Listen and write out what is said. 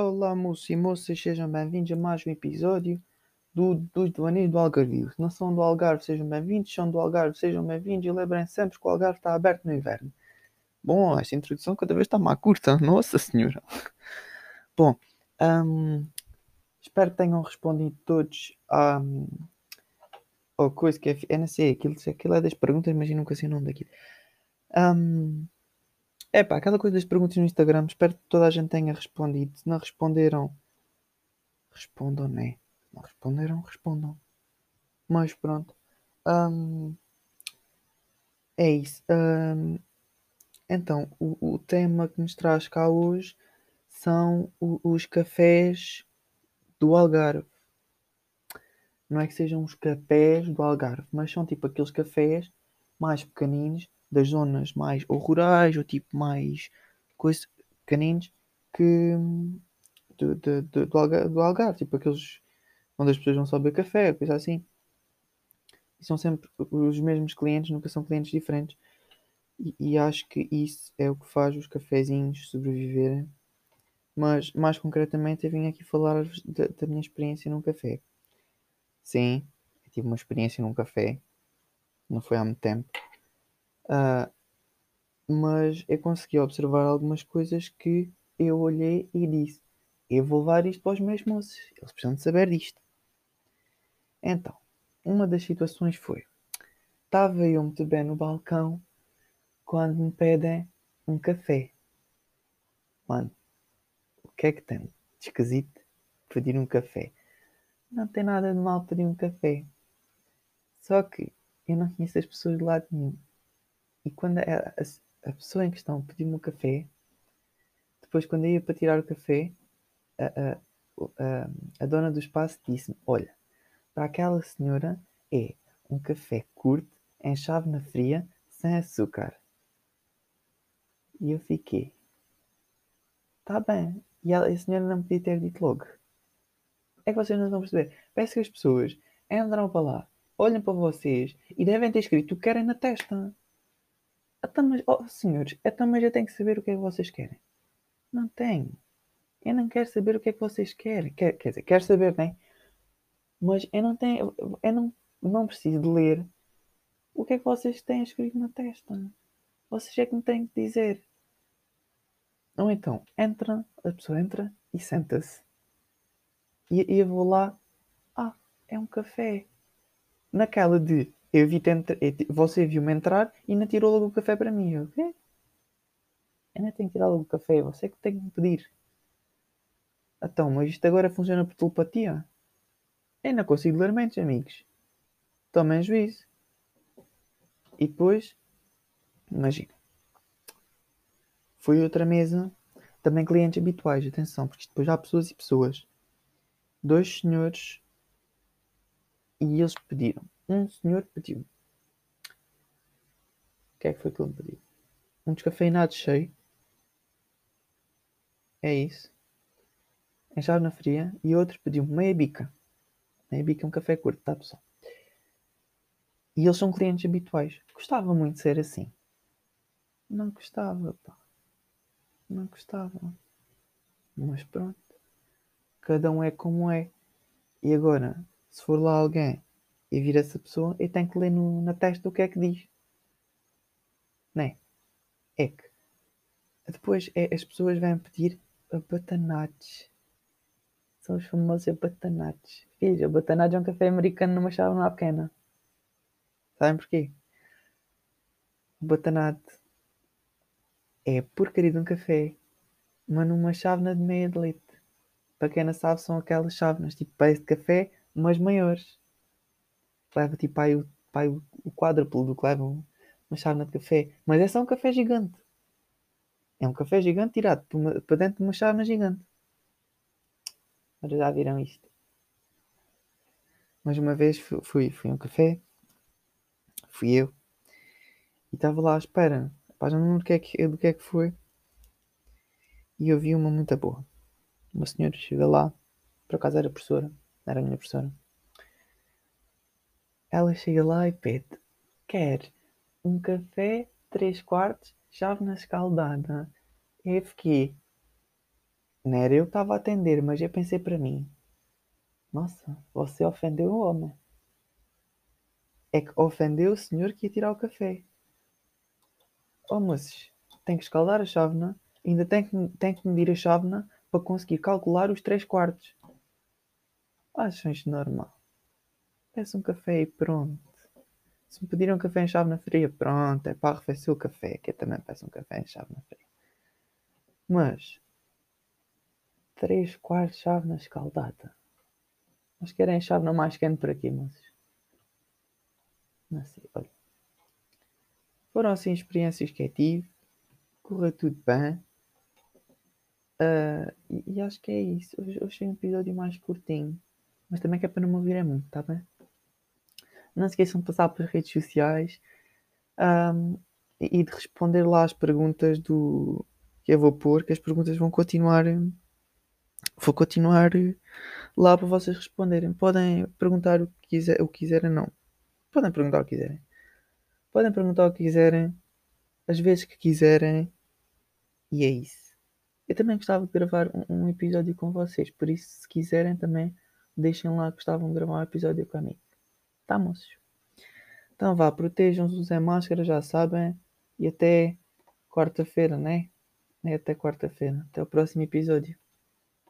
Olá, moços e moças, sejam bem-vindos a mais um episódio do, do Devaneio do Algarvio. Se não são do Algarve, sejam bem-vindos. São do Algarve, sejam bem-vindos. E lembrem sempre que o Algarve está aberto no inverno. Bom, esta introdução cada vez está mais curta. Nossa Senhora. Bom, hum, espero que tenham respondido todos à, à coisa que é. Eu não sei, aquilo, aquilo é das perguntas, mas eu nunca sei o nome daquilo. Hum, é pá, aquela coisa das perguntas no Instagram, espero que toda a gente tenha respondido. Se não responderam, respondam, né? Não responderam, respondam. Mas pronto. Hum, é isso. Hum, então, o, o, tema que nos traz cá hoje são o, os cafés do Algarve. Não é que sejam os cafés do Algarve, mas são tipo aqueles cafés mais pequeninos das zonas mais ou rurais ou tipo mais coisas pequeninos que do, do, do, do, Algarve, do Algarve, tipo aqueles onde as pessoas vão só beber café, coisa assim. E são sempre os mesmos clientes, nunca são clientes diferentes. E, e, acho que isso é o que faz os cafezinhos sobreviverem. Mas mais concretamente eu vim aqui falar da, da minha experiência num café. Sim, tive uma experiência num café. Não foi há muito tempo. Uh, mas eu consegui observar algumas coisas que eu olhei e disse: eu vou levar isto para os meus moços, eles precisam de saber disto. Então, uma das situações foi: estava eu muito bem no balcão quando me pedem um café. Mano, o que é que tem de esquisito pedir um café? Não tem nada de mal pedir um café. Só que eu não conheço as pessoas de lado nenhum. E quando a, a, a pessoa em questão pediu-me um café, depois quando eu ia para tirar o café, a, a, a dona do espaço disse-me: Olha, para aquela senhora é um café curto, em chávena fria, sem açúcar. E eu fiquei: Tá bem. E a senhora não podia ter dito logo. É que vocês não vão perceber. Parece que as pessoas entram para lá, olham para vocês e devem ter escrito o que querem na testa. Então, mas, oh, senhores, então, mas eu tenho que saber o que é que vocês querem. Não tenho. Eu não quero saber o que é que vocês querem. Quer, quer dizer, quero saber, né? Mas eu não tenho. Eu não, não preciso de ler o que é que vocês têm escrito na testa. Vocês é que me têm que dizer. Ou então, entra, a pessoa entra e senta-se. E, e eu vou lá. Ah, é um café. Naquela de eu vi você viu-me entrar e ainda tirou logo o café para mim. Eu, quê? Ainda tenho que tirar logo o café, você que tem que pedir. Então, mas isto agora funciona por telepatia? Eu não consigo ler mentes, amigos. Tomem juízo. E depois, imagina. Foi outra mesa, também clientes habituais, atenção, porque depois há pessoas e pessoas. Dois senhores e eles pediram um senhor pediu. O que é que foi que ele pediu? Um descafeinado cheio. É isso. Em na fria. E outro pediu meia bica. Meia bica é um café curto, tá pessoal? E eles são clientes habituais. Gostava muito de ser assim. Não gostava, pá. Não gostava. Mas pronto. Cada um é como é. E agora, se for lá alguém e vir essa pessoa, eu tenho que ler no, na testa o que é que diz. Não é? É que depois é, as pessoas vêm pedir abatanados. São os famosos abatanados. Filhos, abatanados é um café americano numa chávena pequena. Sabem porquê? O batanado é a porcaria de um café, mas numa chávena de meia de leite. Para quem não sabe, são aquelas chávenas tipo pés de café, mas maiores leva tipo aí, o, o, quádruplo do que leva uma chávena de café. Mas é só um café gigante. É um café gigante tirado para, dentro de uma chávena gigante. Agora já viram isto. Mais uma vez fui, fui, fui a um café. Fui eu. E estava lá à espera. Rapaz, não lembro do que, é que, do que é que foi. E eu vi uma muito boa. Uma senhora chega lá. Por acaso era professora. Era a minha professora. Ela chega lá e pede: Quer um café, três quartos, chave na escaldada. Eu fiquei: Não era eu que estava a atender, mas eu pensei para mim: Nossa, você ofendeu o homem. É que ofendeu o senhor que ia tirar o café. Oh, moços, tem que escaldar a chávena, ainda tem que, tem que medir a chávena para conseguir calcular os 3 quartos. Acham isto normal? Peço um café e pronto. Se me pedirem um café em chávena fria, pronto, é para arrefecer o café, que eu também peço um café em chávena fria. Mas, 3 quartos chávena escaldada. Mas querem chávena mais quente para aqui, moços? Não sei, olha. Foram assim experiências que eu tive. Correu tudo bem. Uh, e, e, acho que é isso. Hoje, hoje é um episódio mais curtinho. Mas também que é para não me ouvirem muito, tá bem? Não se esqueçam de passar pelas redes sociais um, e de responder lá as perguntas do que eu vou pôr, que as perguntas vão continuar. Vou continuar lá para vocês responderem. Podem perguntar o que, quiser, o que quiserem, não. Podem perguntar o que quiserem. Podem perguntar o que quiserem, as vezes que quiserem, e é isso. Eu também gostava de gravar um, um episódio com vocês, por isso, se quiserem também, deixem lá que gostavam de gravar um episódio comigo. Tá, moços? Então vá, protejam-se, usem máscara, já sabem, e até quarta-feira, né? É até quarta-feira. Até o próximo episódio.